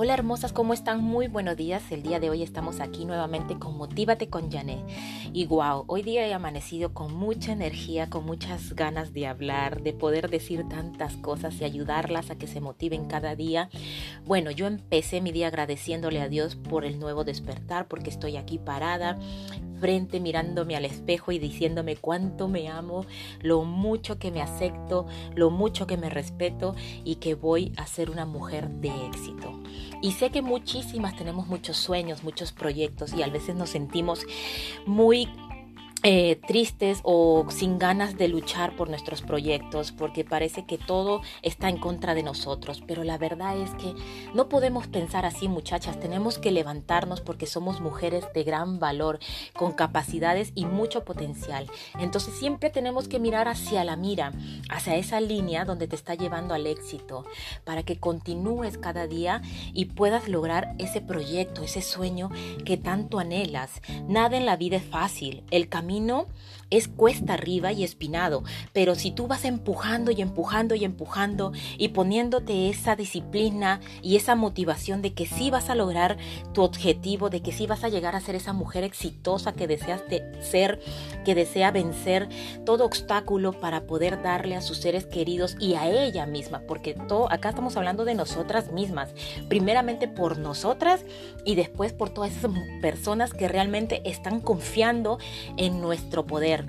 Hola hermosas, ¿cómo están? Muy buenos días. El día de hoy estamos aquí nuevamente con Motívate con Jané. Y wow, hoy día he amanecido con mucha energía, con muchas ganas de hablar, de poder decir tantas cosas y ayudarlas a que se motiven cada día. Bueno, yo empecé mi día agradeciéndole a Dios por el nuevo despertar, porque estoy aquí parada frente mirándome al espejo y diciéndome cuánto me amo, lo mucho que me acepto, lo mucho que me respeto y que voy a ser una mujer de éxito. Y sé que muchísimas tenemos muchos sueños, muchos proyectos y a veces nos sentimos muy eh, tristes o sin ganas de luchar por nuestros proyectos porque parece que todo está en contra de nosotros. Pero la verdad es que no podemos pensar así muchachas, tenemos que levantarnos porque somos mujeres de gran valor, con capacidades y mucho potencial. Entonces siempre tenemos que mirar hacia la mira, hacia esa línea donde te está llevando al éxito, para que continúes cada día y puedas lograr ese proyecto, ese sueño que tanto anhelas. Nada en la vida es fácil, el camino es cuesta arriba y espinado, pero si tú vas empujando y empujando y empujando y poniéndote esa disciplina y esa motivación de que sí vas a lograr tu objetivo, de que sí vas a llegar a ser esa mujer exitosa que deseas ser, que desea vencer todo obstáculo para poder darle a sus seres queridos y a ella misma, porque todo acá estamos hablando de nosotras mismas, primeramente por nosotras y después por todas esas personas que realmente están confiando en nuestro poder.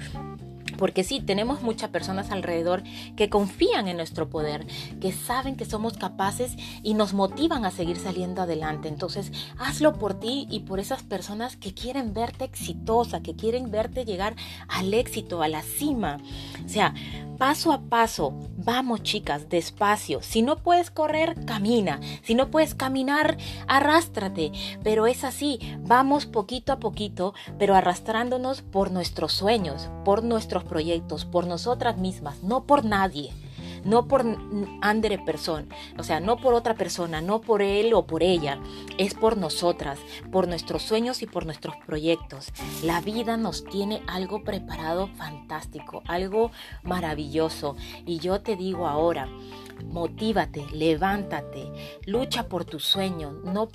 Porque sí, tenemos muchas personas alrededor que confían en nuestro poder, que saben que somos capaces y nos motivan a seguir saliendo adelante. Entonces, hazlo por ti y por esas personas que quieren verte exitosa, que quieren verte llegar al éxito, a la cima. O sea, paso a paso. Vamos chicas, despacio. Si no puedes correr, camina. Si no puedes caminar, arrástrate. Pero es así, vamos poquito a poquito, pero arrastrándonos por nuestros sueños, por nuestros proyectos, por nosotras mismas, no por nadie no por andere persona, o sea, no por otra persona, no por él o por ella, es por nosotras, por nuestros sueños y por nuestros proyectos. La vida nos tiene algo preparado fantástico, algo maravilloso. Y yo te digo ahora, motívate, levántate, lucha por tus sueños, no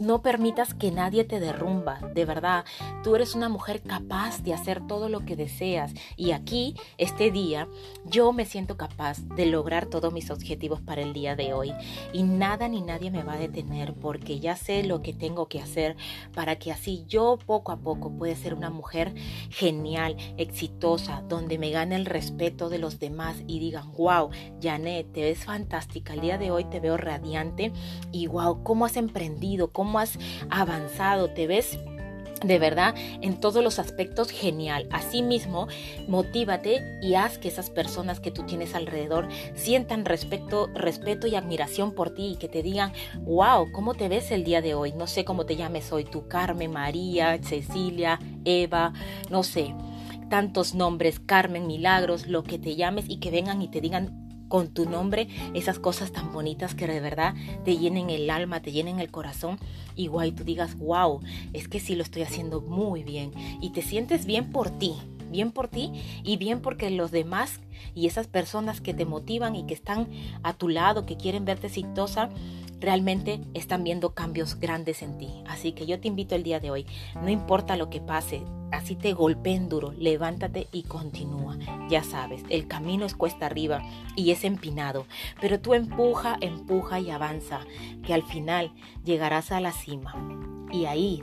no permitas que nadie te derrumba, de verdad. Tú eres una mujer capaz de hacer todo lo que deseas. Y aquí, este día, yo me siento capaz de lograr todos mis objetivos para el día de hoy. Y nada ni nadie me va a detener porque ya sé lo que tengo que hacer para que así yo poco a poco pueda ser una mujer genial, exitosa, donde me gane el respeto de los demás y digan, wow, Janet, te ves fantástica. El día de hoy te veo radiante y wow, ¿cómo has emprendido? ¿Cómo has avanzado, te ves de verdad en todos los aspectos genial. Asimismo, motívate y haz que esas personas que tú tienes alrededor sientan respeto, respeto y admiración por ti y que te digan, wow, ¿cómo te ves el día de hoy? No sé cómo te llames hoy, tú Carmen, María, Cecilia, Eva, no sé, tantos nombres, Carmen, Milagros, lo que te llames y que vengan y te digan con tu nombre esas cosas tan bonitas que de verdad te llenen el alma, te llenen el corazón y guay, tú digas, wow, es que sí lo estoy haciendo muy bien y te sientes bien por ti, bien por ti y bien porque los demás y esas personas que te motivan y que están a tu lado, que quieren verte exitosa, realmente están viendo cambios grandes en ti. Así que yo te invito el día de hoy, no importa lo que pase, así te golpeen duro, levántate y continúa. Ya sabes, el camino es cuesta arriba y es empinado, pero tú empuja, empuja y avanza, que al final llegarás a la cima. Y ahí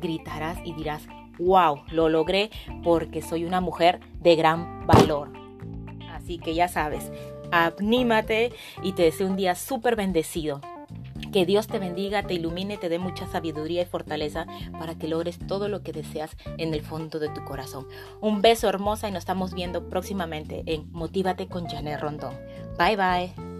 gritarás y dirás, wow, lo logré porque soy una mujer de gran valor. Así que ya sabes, anímate y te deseo un día súper bendecido. Que Dios te bendiga, te ilumine, te dé mucha sabiduría y fortaleza para que logres todo lo que deseas en el fondo de tu corazón. Un beso hermosa y nos estamos viendo próximamente en Motívate con Janet Rondón. Bye bye.